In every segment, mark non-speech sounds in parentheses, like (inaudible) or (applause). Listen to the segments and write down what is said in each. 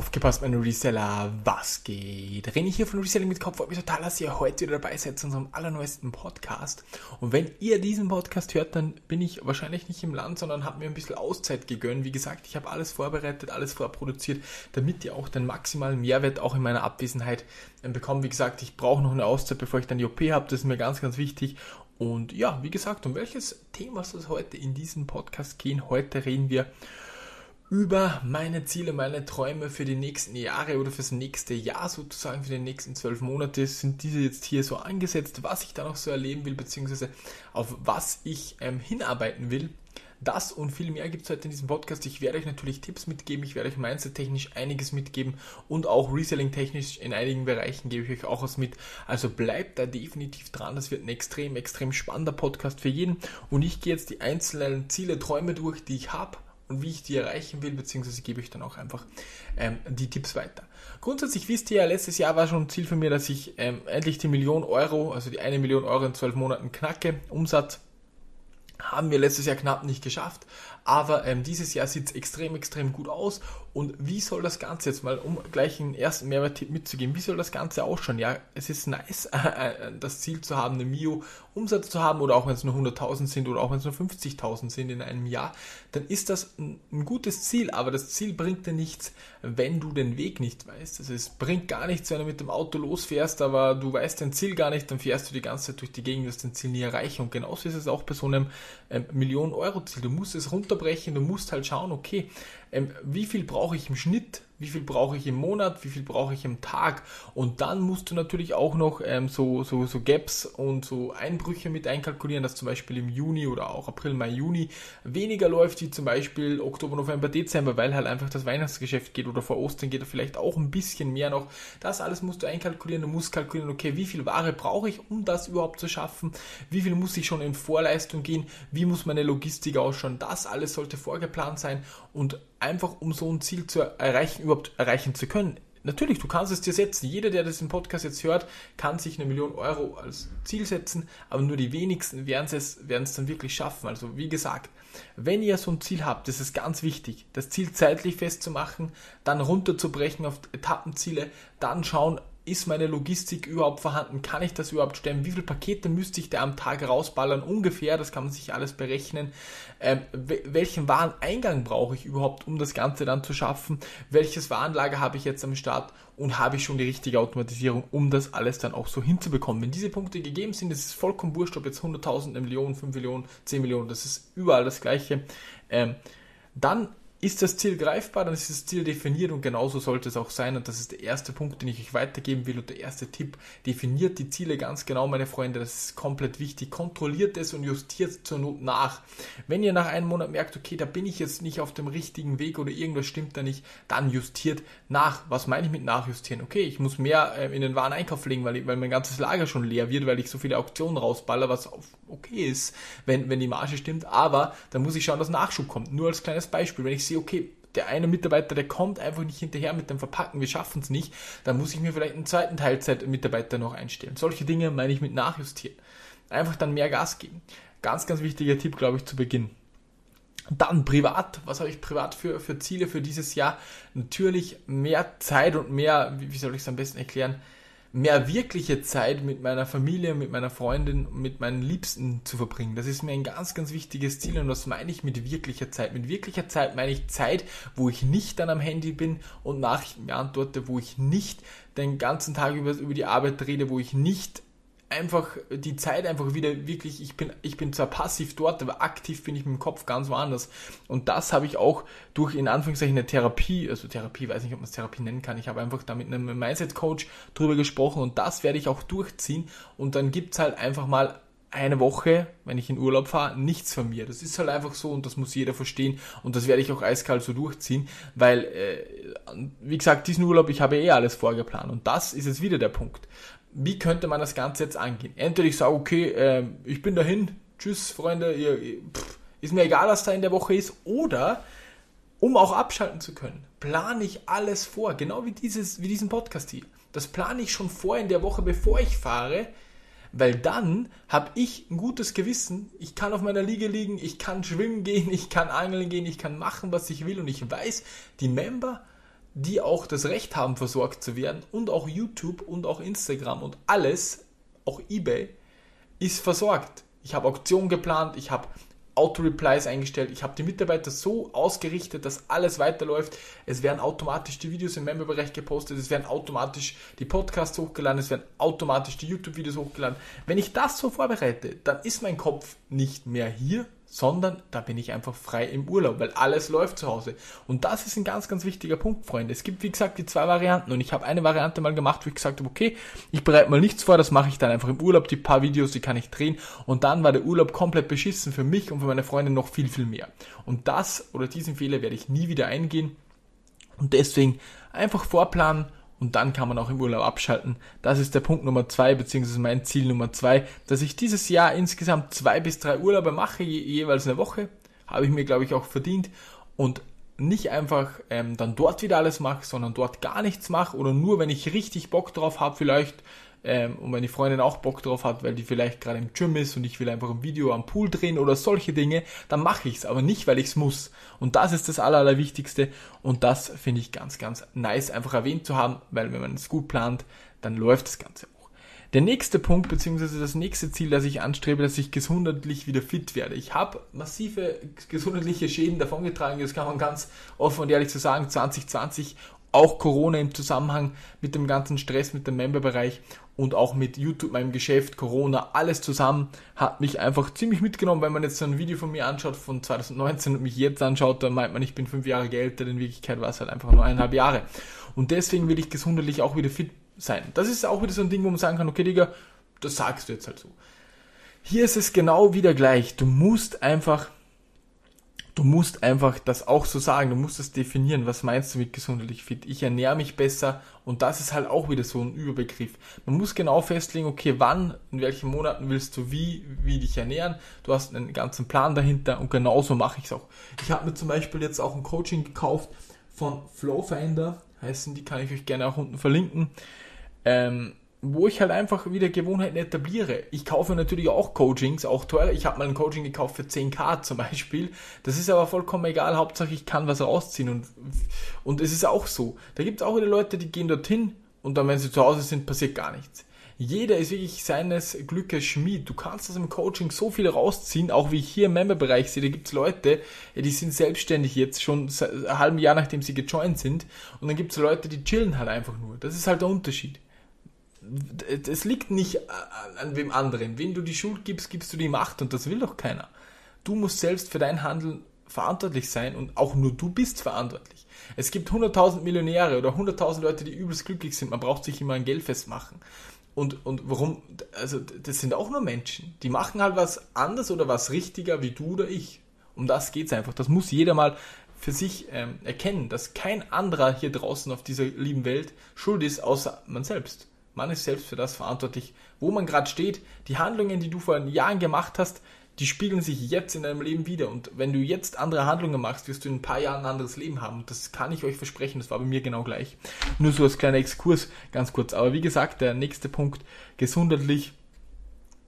Aufgepasst, meine Reseller, was geht? René hier von Reselling mit Kopf. Freut mich total, dass ihr heute wieder dabei seid zu unserem allerneuesten Podcast. Und wenn ihr diesen Podcast hört, dann bin ich wahrscheinlich nicht im Land, sondern habe mir ein bisschen Auszeit gegönnt. Wie gesagt, ich habe alles vorbereitet, alles vorproduziert, damit ihr auch den maximalen Mehrwert auch in meiner Abwesenheit ähm, bekommt. Wie gesagt, ich brauche noch eine Auszeit, bevor ich dann die OP habe. Das ist mir ganz, ganz wichtig. Und ja, wie gesagt, um welches Thema soll es heute in diesem Podcast gehen? Heute reden wir meine Ziele, meine Träume für die nächsten Jahre oder fürs nächste Jahr sozusagen, für die nächsten zwölf Monate sind diese jetzt hier so angesetzt, was ich da noch so erleben will, beziehungsweise auf was ich ähm, hinarbeiten will. Das und viel mehr gibt es heute in diesem Podcast. Ich werde euch natürlich Tipps mitgeben, ich werde euch mindset-technisch einiges mitgeben und auch Reselling-technisch in einigen Bereichen gebe ich euch auch was mit. Also bleibt da definitiv dran. Das wird ein extrem, extrem spannender Podcast für jeden. Und ich gehe jetzt die einzelnen Ziele, Träume durch, die ich habe und wie ich die erreichen will, beziehungsweise gebe ich dann auch einfach ähm, die Tipps weiter. Grundsätzlich wisst ihr ja, letztes Jahr war schon ein Ziel von mir, dass ich ähm, endlich die Million Euro, also die eine Million Euro in zwölf Monaten knacke. Umsatz haben wir letztes Jahr knapp nicht geschafft, aber ähm, dieses Jahr sieht es extrem, extrem gut aus. Und wie soll das Ganze jetzt mal, um gleich einen ersten Mehrwert-Tipp mitzugeben, wie soll das Ganze ausschauen? Ja, es ist nice, (laughs) äh, das Ziel zu haben, eine Mio Umsatz zu haben oder auch wenn es nur 100.000 sind oder auch wenn es nur 50.000 sind in einem Jahr, dann ist das ein, ein, gutes Ziel, aber das Ziel bringt dir nichts, wenn du den Weg nicht weißt. Also es bringt gar nichts, wenn du mit dem Auto losfährst, aber du weißt dein Ziel gar nicht, dann fährst du die ganze Zeit durch die Gegend, wirst dein Ziel nie erreichen. Und genauso ist es auch bei so einem ähm, Millionen-Euro-Ziel. Du musst es runterbrechen, du musst halt schauen, okay, ähm, wie viel brauche ich im Schnitt, wie viel brauche ich im Monat, wie viel brauche ich im Tag? Und dann musst du natürlich auch noch ähm, so, so, so Gaps und so Einbrüche mit einkalkulieren, dass zum Beispiel im Juni oder auch April, Mai, Juni weniger läuft wie zum Beispiel Oktober, November, Dezember, weil halt einfach das Weihnachtsgeschäft geht oder vor Ostern geht er vielleicht auch ein bisschen mehr noch. Das alles musst du einkalkulieren, du musst kalkulieren, okay, wie viel Ware brauche ich, um das überhaupt zu schaffen, wie viel muss ich schon in Vorleistung gehen, wie muss meine Logistik ausschauen, das alles sollte vorgeplant sein und einfach um so ein Ziel zu erreichen, überhaupt erreichen zu können. Natürlich, du kannst es dir setzen. Jeder, der das im Podcast jetzt hört, kann sich eine Million Euro als Ziel setzen, aber nur die wenigsten werden es, werden es dann wirklich schaffen. Also wie gesagt, wenn ihr so ein Ziel habt, das ist ganz wichtig, das Ziel zeitlich festzumachen, dann runterzubrechen auf Etappenziele, dann schauen, ist meine Logistik überhaupt vorhanden? Kann ich das überhaupt stemmen? Wie viele Pakete müsste ich da am Tag rausballern? Ungefähr, das kann man sich alles berechnen. Ähm, welchen Wareneingang brauche ich überhaupt, um das Ganze dann zu schaffen? Welches Warenlager habe ich jetzt am Start? Und habe ich schon die richtige Automatisierung, um das alles dann auch so hinzubekommen? Wenn diese Punkte gegeben sind, ist es vollkommen wurscht, ob jetzt 100.000, eine Million, 5 Millionen, 10 Millionen, das ist überall das Gleiche. Ähm, dann ist das Ziel greifbar, dann ist das Ziel definiert und genauso sollte es auch sein. Und das ist der erste Punkt, den ich euch weitergeben will und der erste Tipp. Definiert die Ziele ganz genau, meine Freunde. Das ist komplett wichtig. Kontrolliert es und justiert zur Not nach. Wenn ihr nach einem Monat merkt, okay, da bin ich jetzt nicht auf dem richtigen Weg oder irgendwas stimmt da nicht, dann justiert nach. Was meine ich mit nachjustieren? Okay, ich muss mehr äh, in den Wareneinkauf legen, weil, ich, weil mein ganzes Lager schon leer wird, weil ich so viele Auktionen rausballer, was okay ist, wenn, wenn die Marge stimmt. Aber dann muss ich schauen, dass Nachschub kommt. Nur als kleines Beispiel. Wenn ich sehe, okay, der eine Mitarbeiter, der kommt einfach nicht hinterher mit dem Verpacken, wir schaffen es nicht, dann muss ich mir vielleicht einen zweiten Teilzeitmitarbeiter noch einstellen. Solche Dinge meine ich mit nachjustieren. Einfach dann mehr Gas geben. Ganz, ganz wichtiger Tipp, glaube ich, zu Beginn. Dann privat, was habe ich privat für, für Ziele für dieses Jahr? Natürlich mehr Zeit und mehr, wie, wie soll ich es am besten erklären, mehr wirkliche Zeit mit meiner Familie, mit meiner Freundin, mit meinen Liebsten zu verbringen. Das ist mir ein ganz, ganz wichtiges Ziel und was meine ich mit wirklicher Zeit? Mit wirklicher Zeit meine ich Zeit, wo ich nicht dann am Handy bin und Nachrichten beantworte, wo ich nicht den ganzen Tag über, über die Arbeit rede, wo ich nicht einfach die Zeit einfach wieder wirklich, ich bin, ich bin zwar passiv dort, aber aktiv bin ich mit dem Kopf ganz woanders. Und das habe ich auch durch in Anführungszeichen eine Therapie, also Therapie, weiß nicht, ob man es Therapie nennen kann. Ich habe einfach da mit einem Mindset-Coach drüber gesprochen und das werde ich auch durchziehen. Und dann gibt's halt einfach mal eine Woche, wenn ich in Urlaub fahre, nichts von mir. Das ist halt einfach so und das muss jeder verstehen und das werde ich auch eiskalt so durchziehen, weil, äh, wie gesagt, diesen Urlaub, ich habe eh alles vorgeplant und das ist jetzt wieder der Punkt wie könnte man das Ganze jetzt angehen? Entweder ich sage, okay, äh, ich bin dahin, tschüss Freunde, ihr, pff, ist mir egal, was da in der Woche ist, oder um auch abschalten zu können, plane ich alles vor, genau wie, dieses, wie diesen Podcast hier. Das plane ich schon vor in der Woche, bevor ich fahre, weil dann habe ich ein gutes Gewissen, ich kann auf meiner Liege liegen, ich kann schwimmen gehen, (laughs) ich kann angeln gehen, ich kann machen, was ich will und ich weiß, die Member die auch das Recht haben, versorgt zu werden und auch YouTube und auch Instagram und alles, auch eBay, ist versorgt. Ich habe Auktionen geplant, ich habe Auto-Replies eingestellt. Ich habe die Mitarbeiter so ausgerichtet, dass alles weiterläuft. Es werden automatisch die Videos im Memberbereich gepostet, es werden automatisch die Podcasts hochgeladen, es werden automatisch die YouTube-Videos hochgeladen. Wenn ich das so vorbereite, dann ist mein Kopf nicht mehr hier, sondern da bin ich einfach frei im Urlaub, weil alles läuft zu Hause. Und das ist ein ganz, ganz wichtiger Punkt, Freunde. Es gibt, wie gesagt, die zwei Varianten und ich habe eine Variante mal gemacht, wo ich gesagt habe, okay, ich bereite mal nichts vor, das mache ich dann einfach im Urlaub, die paar Videos, die kann ich drehen und dann war der Urlaub komplett beschissen für mich und für meine Freunde noch viel, viel mehr. Und das oder diesen Fehler werde ich nie wieder eingehen und deswegen einfach vorplanen und dann kann man auch im Urlaub abschalten. Das ist der Punkt Nummer zwei, beziehungsweise mein Ziel Nummer zwei, dass ich dieses Jahr insgesamt zwei bis drei Urlaube mache, je, jeweils eine Woche. Habe ich mir, glaube ich, auch verdient. Und nicht einfach ähm, dann dort wieder alles mache, sondern dort gar nichts mache oder nur, wenn ich richtig Bock drauf habe, vielleicht ähm, und meine Freundin auch Bock drauf hat, weil die vielleicht gerade im Gym ist und ich will einfach ein Video am Pool drehen oder solche Dinge, dann mache ich es, aber nicht, weil ich es muss. Und das ist das Aller, Allerwichtigste und das finde ich ganz, ganz nice, einfach erwähnt zu haben, weil wenn man es gut plant, dann läuft das Ganze auch. Der nächste Punkt, beziehungsweise das nächste Ziel, das ich anstrebe, dass ich gesundheitlich wieder fit werde. Ich habe massive gesundheitliche Schäden davongetragen, das kann man ganz offen und ehrlich zu so sagen, 2020 auch Corona im Zusammenhang mit dem ganzen Stress mit dem Memberbereich und auch mit YouTube, meinem Geschäft, Corona, alles zusammen hat mich einfach ziemlich mitgenommen. Wenn man jetzt so ein Video von mir anschaut von 2019 und mich jetzt anschaut, dann meint man, ich bin fünf Jahre älter. In Wirklichkeit war es halt einfach nur eineinhalb Jahre. Und deswegen will ich gesundheitlich auch wieder fit sein. Das ist auch wieder so ein Ding, wo man sagen kann, okay, Digga, das sagst du jetzt halt so. Hier ist es genau wieder gleich. Du musst einfach du musst einfach das auch so sagen, du musst das definieren, was meinst du mit gesundheitlich fit? Ich ernähre mich besser und das ist halt auch wieder so ein Überbegriff. Man muss genau festlegen, okay, wann, in welchen Monaten willst du wie, wie dich ernähren? Du hast einen ganzen Plan dahinter und genauso mache ich es auch. Ich habe mir zum Beispiel jetzt auch ein Coaching gekauft von Flowfinder, heißen die, kann ich euch gerne auch unten verlinken. Ähm, wo ich halt einfach wieder Gewohnheiten etabliere. Ich kaufe natürlich auch Coachings, auch teuer. Ich habe mal ein Coaching gekauft für 10k (laughs) zum Beispiel. Das ist aber vollkommen egal. Hauptsache ich kann was rausziehen. Und, und es ist auch so. Da gibt es auch wieder Leute, die gehen dorthin und dann, wenn sie zu Hause sind, passiert gar nichts. Jeder ist wirklich seines Glückes Schmied. Du kannst aus dem Coaching so viel rausziehen, auch wie ich hier im Memberbereich sehe. Da gibt es Leute, die sind selbstständig jetzt schon ein halbes Jahr, nachdem sie gejoint sind. Und dann gibt es Leute, die chillen halt einfach nur. Das ist halt der Unterschied es liegt nicht an, an wem anderen. Wenn du die Schuld gibst, gibst du die Macht und das will doch keiner. Du musst selbst für dein Handeln verantwortlich sein und auch nur du bist verantwortlich. Es gibt 100.000 Millionäre oder 100.000 Leute, die übelst glücklich sind. Man braucht sich immer ein Geld festmachen. Und, und warum? Also, das sind auch nur Menschen. Die machen halt was anders oder was richtiger wie du oder ich. Um das geht es einfach. Das muss jeder mal für sich ähm, erkennen, dass kein anderer hier draußen auf dieser lieben Welt schuld ist, außer man selbst. Man ist selbst für das verantwortlich, wo man gerade steht. Die Handlungen, die du vor Jahren gemacht hast, die spiegeln sich jetzt in deinem Leben wieder. Und wenn du jetzt andere Handlungen machst, wirst du in ein paar Jahren ein anderes Leben haben. Und das kann ich euch versprechen. Das war bei mir genau gleich. Nur so als kleiner Exkurs, ganz kurz. Aber wie gesagt, der nächste Punkt, gesundheitlich,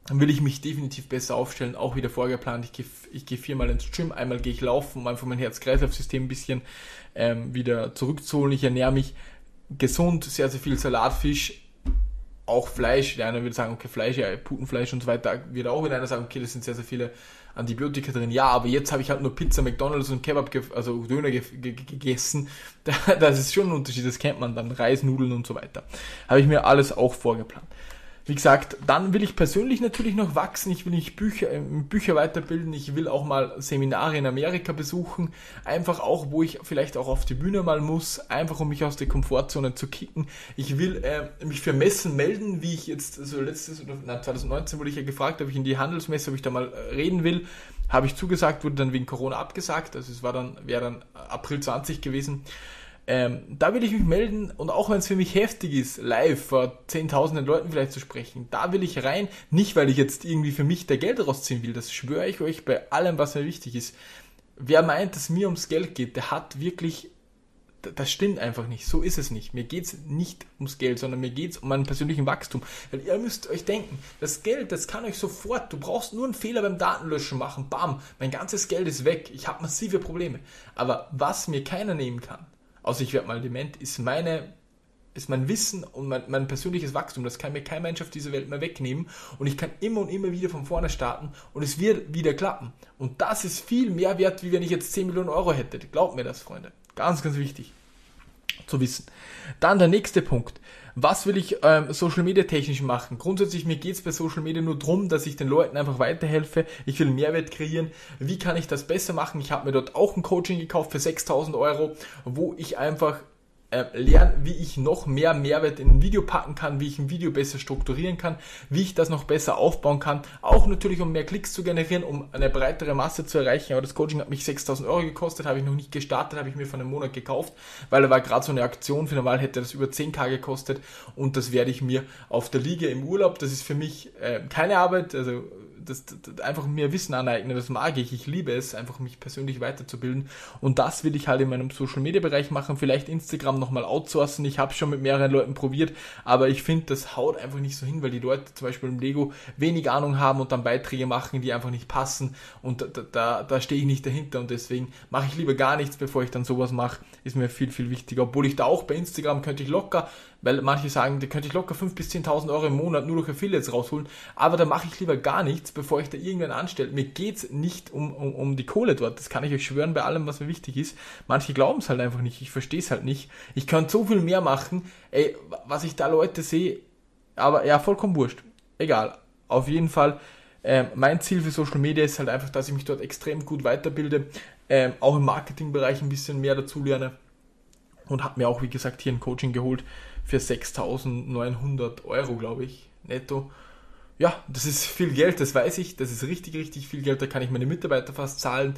dann will ich mich definitiv besser aufstellen, auch wieder vorgeplant. Ich gehe ich geh viermal ins Gym, einmal gehe ich laufen, um einfach mein Herz-Kreislauf-System ein bisschen ähm, wieder zurückzuholen. Ich ernähre mich gesund, sehr, sehr viel Salat, Fisch, auch Fleisch, der eine würde sagen, okay, Fleisch, ja, Putenfleisch und so weiter, wird auch wieder einer sagen, okay, das sind sehr, sehr viele Antibiotika drin. Ja, aber jetzt habe ich halt nur Pizza, McDonalds und Kebab, also Döner gegessen. (laughs) Das ist schon ein Unterschied, das kennt man dann, Reis, Nudeln und so weiter. Habe ich mir alles auch vorgeplant. Wie gesagt, dann will ich persönlich natürlich noch wachsen. Ich will nicht Bücher, äh, Bücher weiterbilden. Ich will auch mal Seminare in Amerika besuchen. Einfach auch, wo ich vielleicht auch auf die Bühne mal muss. Einfach um mich aus der Komfortzone zu kicken. Ich will äh, mich für Messen melden, wie ich jetzt, also letztes, nein, 2019 wurde ich ja gefragt, ob ich in die Handelsmesse, ob ich da mal äh, reden will. Habe ich zugesagt, wurde dann wegen Corona abgesagt. Also es war dann, wäre dann April 20 gewesen. Ähm, da will ich mich melden und auch wenn es für mich heftig ist, live vor zehntausenden Leuten vielleicht zu sprechen, da will ich rein, nicht weil ich jetzt irgendwie für mich der Geld rausziehen will, das schwöre ich euch bei allem, was mir wichtig ist. Wer meint, dass mir ums Geld geht, der hat wirklich, das stimmt einfach nicht, so ist es nicht. Mir geht es nicht ums Geld, sondern mir geht es um meinen persönlichen Wachstum. Weil ihr müsst euch denken, das Geld, das kann euch sofort, du brauchst nur einen Fehler beim Datenlöschen machen, bam, mein ganzes Geld ist weg, ich habe massive Probleme. Aber was mir keiner nehmen kann, außer ich werde mal dement, ist meine ist mein Wissen und mein, mein persönliches Wachstum. Das kann mir kein Mensch auf dieser Welt mehr wegnehmen. Und ich kann immer und immer wieder von vorne starten und es wird wieder klappen. Und das ist viel mehr wert, wie wenn ich jetzt 10 Millionen Euro hätte. Glaubt mir das, Freunde. Ganz, ganz wichtig zu wissen. Dann der nächste Punkt. Was will ich ähm, Social Media technisch machen? Grundsätzlich mir geht es bei Social Media nur darum, dass ich den Leuten einfach weiterhelfe. Ich will Mehrwert kreieren. Wie kann ich das besser machen? Ich habe mir dort auch ein Coaching gekauft für 6000 Euro, wo ich einfach äh, lernen, wie ich noch mehr Mehrwert in ein Video packen kann, wie ich ein Video besser strukturieren kann, wie ich das noch besser aufbauen kann. Auch natürlich, um mehr Klicks zu generieren, um eine breitere Masse zu erreichen. Aber das Coaching hat mich 6000 Euro gekostet, habe ich noch nicht gestartet, habe ich mir vor einem Monat gekauft, weil da war gerade so eine Aktion. Für normal hätte das über 10k gekostet und das werde ich mir auf der Liga im Urlaub, das ist für mich äh, keine Arbeit, also das, das, einfach mehr Wissen aneignen, das mag ich. Ich liebe es, einfach mich persönlich weiterzubilden. Und das will ich halt in meinem Social Media Bereich machen. Vielleicht Instagram nochmal outsourcen. Ich habe schon mit mehreren Leuten probiert, aber ich finde, das haut einfach nicht so hin, weil die Leute zum Beispiel im Lego wenig Ahnung haben und dann Beiträge machen, die einfach nicht passen. Und da, da, da stehe ich nicht dahinter und deswegen mache ich lieber gar nichts, bevor ich dann sowas mache. Ist mir viel, viel wichtiger. Obwohl ich da auch bei Instagram könnte ich locker weil manche sagen, da könnte ich locker 5.000 bis 10.000 Euro im Monat nur durch Affiliates rausholen, aber da mache ich lieber gar nichts, bevor ich da irgendwen anstelle. Mir geht's nicht um, um, um die Kohle dort, das kann ich euch schwören bei allem, was mir wichtig ist. Manche glauben es halt einfach nicht, ich verstehe es halt nicht. Ich kann so viel mehr machen, ey, was ich da Leute sehe, aber ja, vollkommen wurscht. Egal, auf jeden Fall. Äh, mein Ziel für Social Media ist halt einfach, dass ich mich dort extrem gut weiterbilde, äh, auch im Marketingbereich ein bisschen mehr dazu lerne und habe mir auch, wie gesagt, hier ein Coaching geholt für 6.900 Euro, glaube ich, netto. Ja, das ist viel Geld, das weiß ich, das ist richtig, richtig viel Geld, da kann ich meine Mitarbeiter fast zahlen,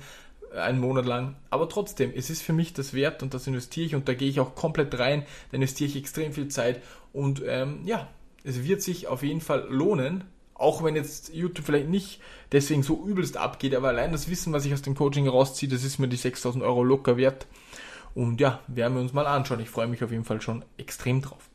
äh, einen Monat lang. Aber trotzdem, es ist für mich das wert und das investiere ich und da gehe ich auch komplett rein, da investiere ich extrem viel Zeit und ähm, ja, es wird sich auf jeden Fall lohnen, auch wenn jetzt YouTube vielleicht nicht deswegen so übelst abgeht, aber allein das Wissen, was ich aus dem Coaching rausziehe, das ist mir die 6000 Euro locker wert. Und ja, werden wir uns mal anschauen. Ich freue mich auf jeden Fall schon extrem drauf.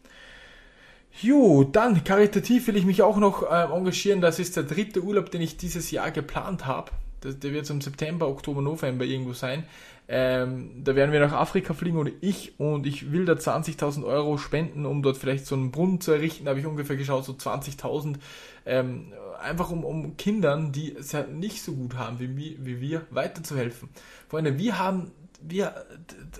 Jo, dann karitativ will ich mich auch noch äh, engagieren. Das ist der dritte Urlaub, den ich dieses Jahr geplant habe. Der wird im September, Oktober, November irgendwo sein. Ähm, da werden wir nach Afrika fliegen oder ich und ich will da 20.000 Euro spenden, um dort vielleicht so einen Brunnen zu errichten. Da habe ich ungefähr geschaut, so 20.000. Ähm, einfach um, um Kindern, die es ja nicht so gut haben wie, wie wir, weiterzuhelfen. Freunde, wir haben wir,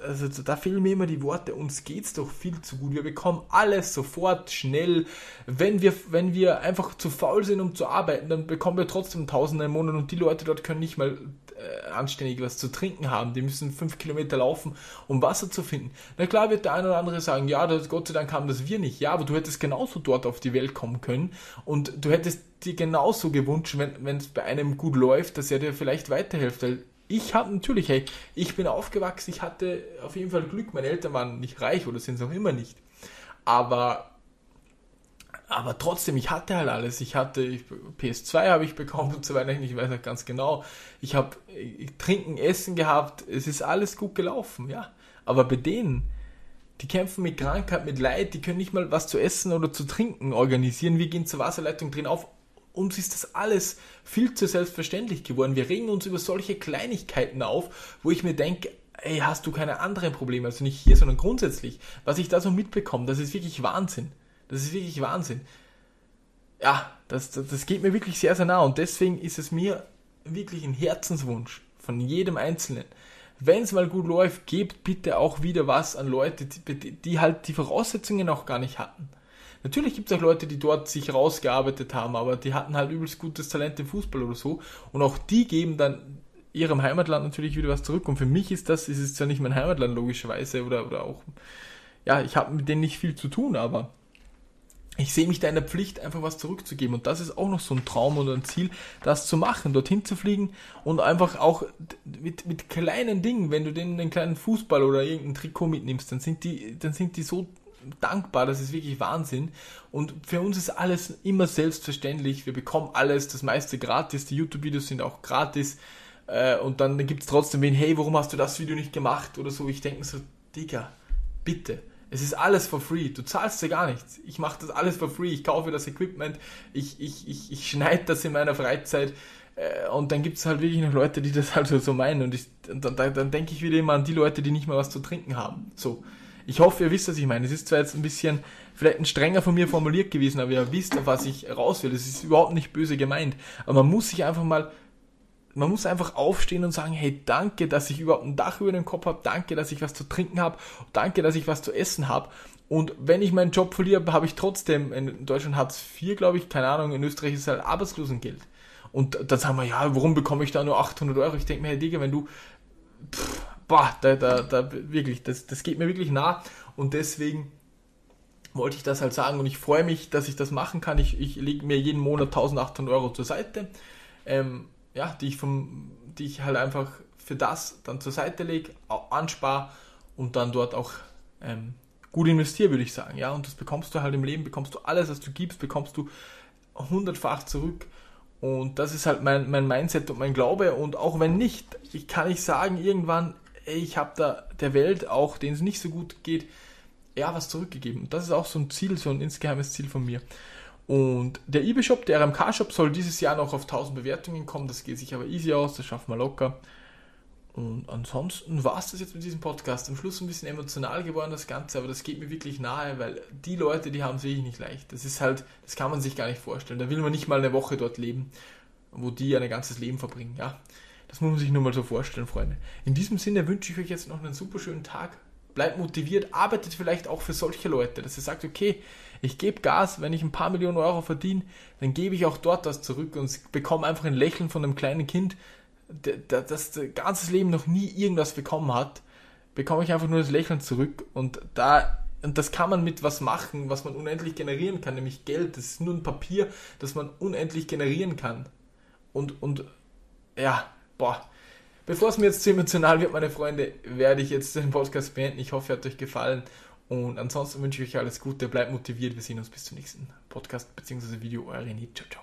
also da fehlen mir immer die Worte, uns geht's doch viel zu gut. Wir bekommen alles sofort, schnell. Wenn wir, wenn wir einfach zu faul sind, um zu arbeiten, dann bekommen wir trotzdem Tausende im Monat und die Leute dort können nicht mal äh, anständig was zu trinken haben. Die müssen fünf Kilometer laufen, um Wasser zu finden. Na klar wird der eine oder andere sagen, ja, das, Gott sei Dank haben das wir nicht. Ja, aber du hättest genauso dort auf die Welt kommen können und du hättest dir genauso gewünscht, wenn es bei einem gut läuft, dass er dir vielleicht weiterhilft, weil ich habe natürlich, hey, ich bin aufgewachsen, ich hatte auf jeden Fall Glück. Meine Eltern waren nicht reich oder sind es auch immer nicht. Aber, aber trotzdem, ich hatte halt alles. Ich hatte ich, PS2 habe ich bekommen (laughs) und so weiter. Ich weiß nicht ganz genau. Ich habe Trinken, Essen gehabt. Es ist alles gut gelaufen, ja. Aber bei denen, die kämpfen mit Krankheit, mit Leid, die können nicht mal was zu essen oder zu trinken organisieren. Wir gehen zur Wasserleitung drin auf uns ist das alles viel zu selbstverständlich geworden. Wir regen uns über solche Kleinigkeiten auf, wo ich mir denke, ey, hast du keine anderen Probleme, also nicht hier, sondern grundsätzlich. Was ich da so mitbekomme, das ist wirklich Wahnsinn. Das ist wirklich Wahnsinn. Ja, das, das, das geht mir wirklich sehr, sehr nah und deswegen ist es mir wirklich ein Herzenswunsch von jedem Einzelnen. Wenn es mal gut läuft, gebt bitte auch wieder was an Leute, die, die halt die Voraussetzungen auch gar nicht hatten. Natürlich gibt es auch Leute, die dort sich rausgearbeitet haben, aber die hatten halt übelst gutes Talent im Fußball oder so. Und auch die geben dann ihrem Heimatland natürlich wieder was zurück. Und für mich ist das, ist es zwar nicht mein Heimatland logischerweise oder, oder auch, ja, ich habe mit denen nicht viel zu tun, aber ich sehe mich da in der Pflicht, einfach was zurückzugeben. Und das ist auch noch so ein Traum oder ein Ziel, das zu machen, dorthin zu fliegen und einfach auch mit, mit kleinen Dingen, wenn du denen einen kleinen Fußball oder irgendein Trikot mitnimmst, dann sind die, dann sind die so dankbar, das ist wirklich Wahnsinn. Und für uns ist alles immer selbstverständlich. Wir bekommen alles, das meiste gratis. Die YouTube-Videos sind auch gratis. Äh, und dann, gibt es trotzdem wen, hey, warum hast du das Video nicht gemacht oder so. Ich denke so, Digga, bitte. Es ist alles for free. Du zahlst dir gar nichts. Ich mache das alles for free. Ich kaufe das Equipment. Ich, ich, ich, ich schneide das in meiner Freizeit. Äh, und dann gibt es halt wirklich noch Leute, die das halt (laughs) so meinen. Und, ich, und dann, dann denke ich wieder immer an die Leute, die nicht mehr was zu trinken haben. So. Ich hoffe, ihr wisst, was ich meine. Es ist zwar jetzt ein bisschen, vielleicht ein strenger von mir formuliert gewesen, aber ihr wisst, auf was ich raus will. Es ist überhaupt nicht böse gemeint. Aber man muss sich einfach mal, man muss einfach aufstehen und sagen, hey, danke, dass ich überhaupt ein Dach über dem Kopf habe, danke, dass ich was zu trinken habe, danke, dass ich was zu essen habe. Und wenn ich meinen Job verliere, habe ich trotzdem, in Deutschland Hartz IV, glaube ich, keine Ahnung, in Österreich ist es halt Arbeitslosengeld. Und dann sagen wir, ja, warum bekomme ich da nur 800 Euro? Ich denke mir, hey Digga, wenn du, pff, boah, da, da, da, wirklich, das, das geht mir wirklich nah. Und deswegen wollte ich das halt sagen und ich freue mich, dass ich das machen kann. Ich, ich lege mir jeden Monat 1800 Euro zur Seite, ähm, ja, die ich vom, die ich halt einfach für das dann zur Seite lege, anspare und dann dort auch ähm, gut investiere, würde ich sagen. Ja, und das bekommst du halt im Leben, bekommst du alles, was du gibst, bekommst du hundertfach zurück. Und das ist halt mein, mein Mindset und mein Glaube. Und auch wenn nicht, ich kann nicht sagen, irgendwann, ich habe da der Welt, auch denen es nicht so gut geht, ja, was zurückgegeben. Und das ist auch so ein Ziel, so ein insgeheimes Ziel von mir. Und der eBay-Shop, der RMK-Shop, soll dieses Jahr noch auf 1000 Bewertungen kommen. Das geht sich aber easy aus, das schaffen wir locker. Und ansonsten war es das jetzt mit diesem Podcast. Am Schluss ein bisschen emotional geworden, das Ganze, aber das geht mir wirklich nahe, weil die Leute, die haben es wirklich nicht leicht. Das ist halt, das kann man sich gar nicht vorstellen. Da will man nicht mal eine Woche dort leben, wo die ein ganzes Leben verbringen. Ja, das muss man sich nur mal so vorstellen, Freunde. In diesem Sinne wünsche ich euch jetzt noch einen super schönen Tag. Bleibt motiviert, arbeitet vielleicht auch für solche Leute, dass ihr sagt, okay, ich gebe Gas, wenn ich ein paar Millionen Euro verdiene, dann gebe ich auch dort was zurück und bekomme einfach ein Lächeln von einem kleinen Kind, das das ganze Leben noch nie irgendwas bekommen hat, bekomme ich einfach nur das Lächeln zurück und da und das kann man mit was machen, was man unendlich generieren kann, nämlich Geld. Das ist nur ein Papier, das man unendlich generieren kann. Und, und ja, boah. Bevor es mir jetzt zu emotional wird, meine Freunde, werde ich jetzt den Podcast beenden. Ich hoffe, er hat euch gefallen. Und ansonsten wünsche ich euch alles Gute, bleibt motiviert. Wir sehen uns bis zum nächsten Podcast bzw. Video. Euer René. Ciao, ciao.